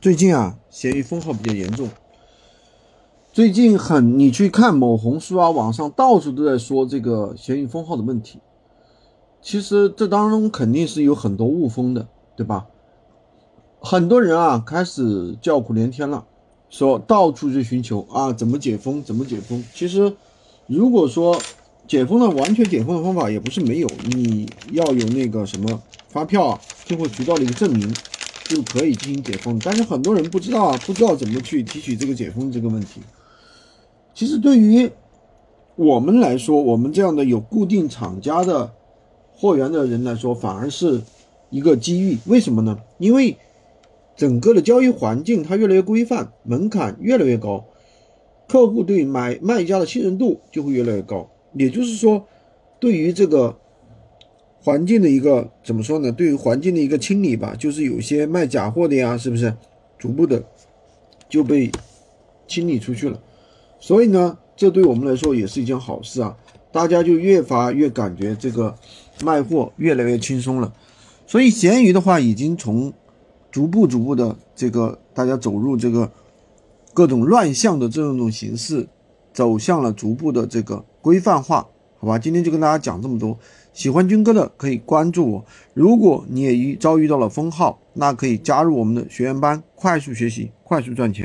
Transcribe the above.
最近啊，闲鱼封号比较严重。最近很，你去看某红书啊，网上到处都在说这个闲鱼封号的问题。其实这当中肯定是有很多误封的，对吧？很多人啊开始叫苦连天了，说到处去寻求啊怎么解封，怎么解封。其实如果说解封了，完全解封的方法也不是没有，你要有那个什么发票啊，进货渠道的一个证明。就可以进行解封，但是很多人不知道啊，不知道怎么去提取这个解封这个问题。其实对于我们来说，我们这样的有固定厂家的货源的人来说，反而是一个机遇。为什么呢？因为整个的交易环境它越来越规范，门槛越来越高，客户对买卖家的信任度就会越来越高。也就是说，对于这个。环境的一个怎么说呢？对于环境的一个清理吧，就是有些卖假货的呀，是不是逐步的就被清理出去了？所以呢，这对我们来说也是一件好事啊！大家就越发越感觉这个卖货越来越轻松了。所以闲鱼的话，已经从逐步逐步的这个大家走入这个各种乱象的这种形式，走向了逐步的这个规范化。好吧，今天就跟大家讲这么多。喜欢军哥的可以关注我。如果你也遇遭遇到了封号，那可以加入我们的学员班，快速学习，快速赚钱。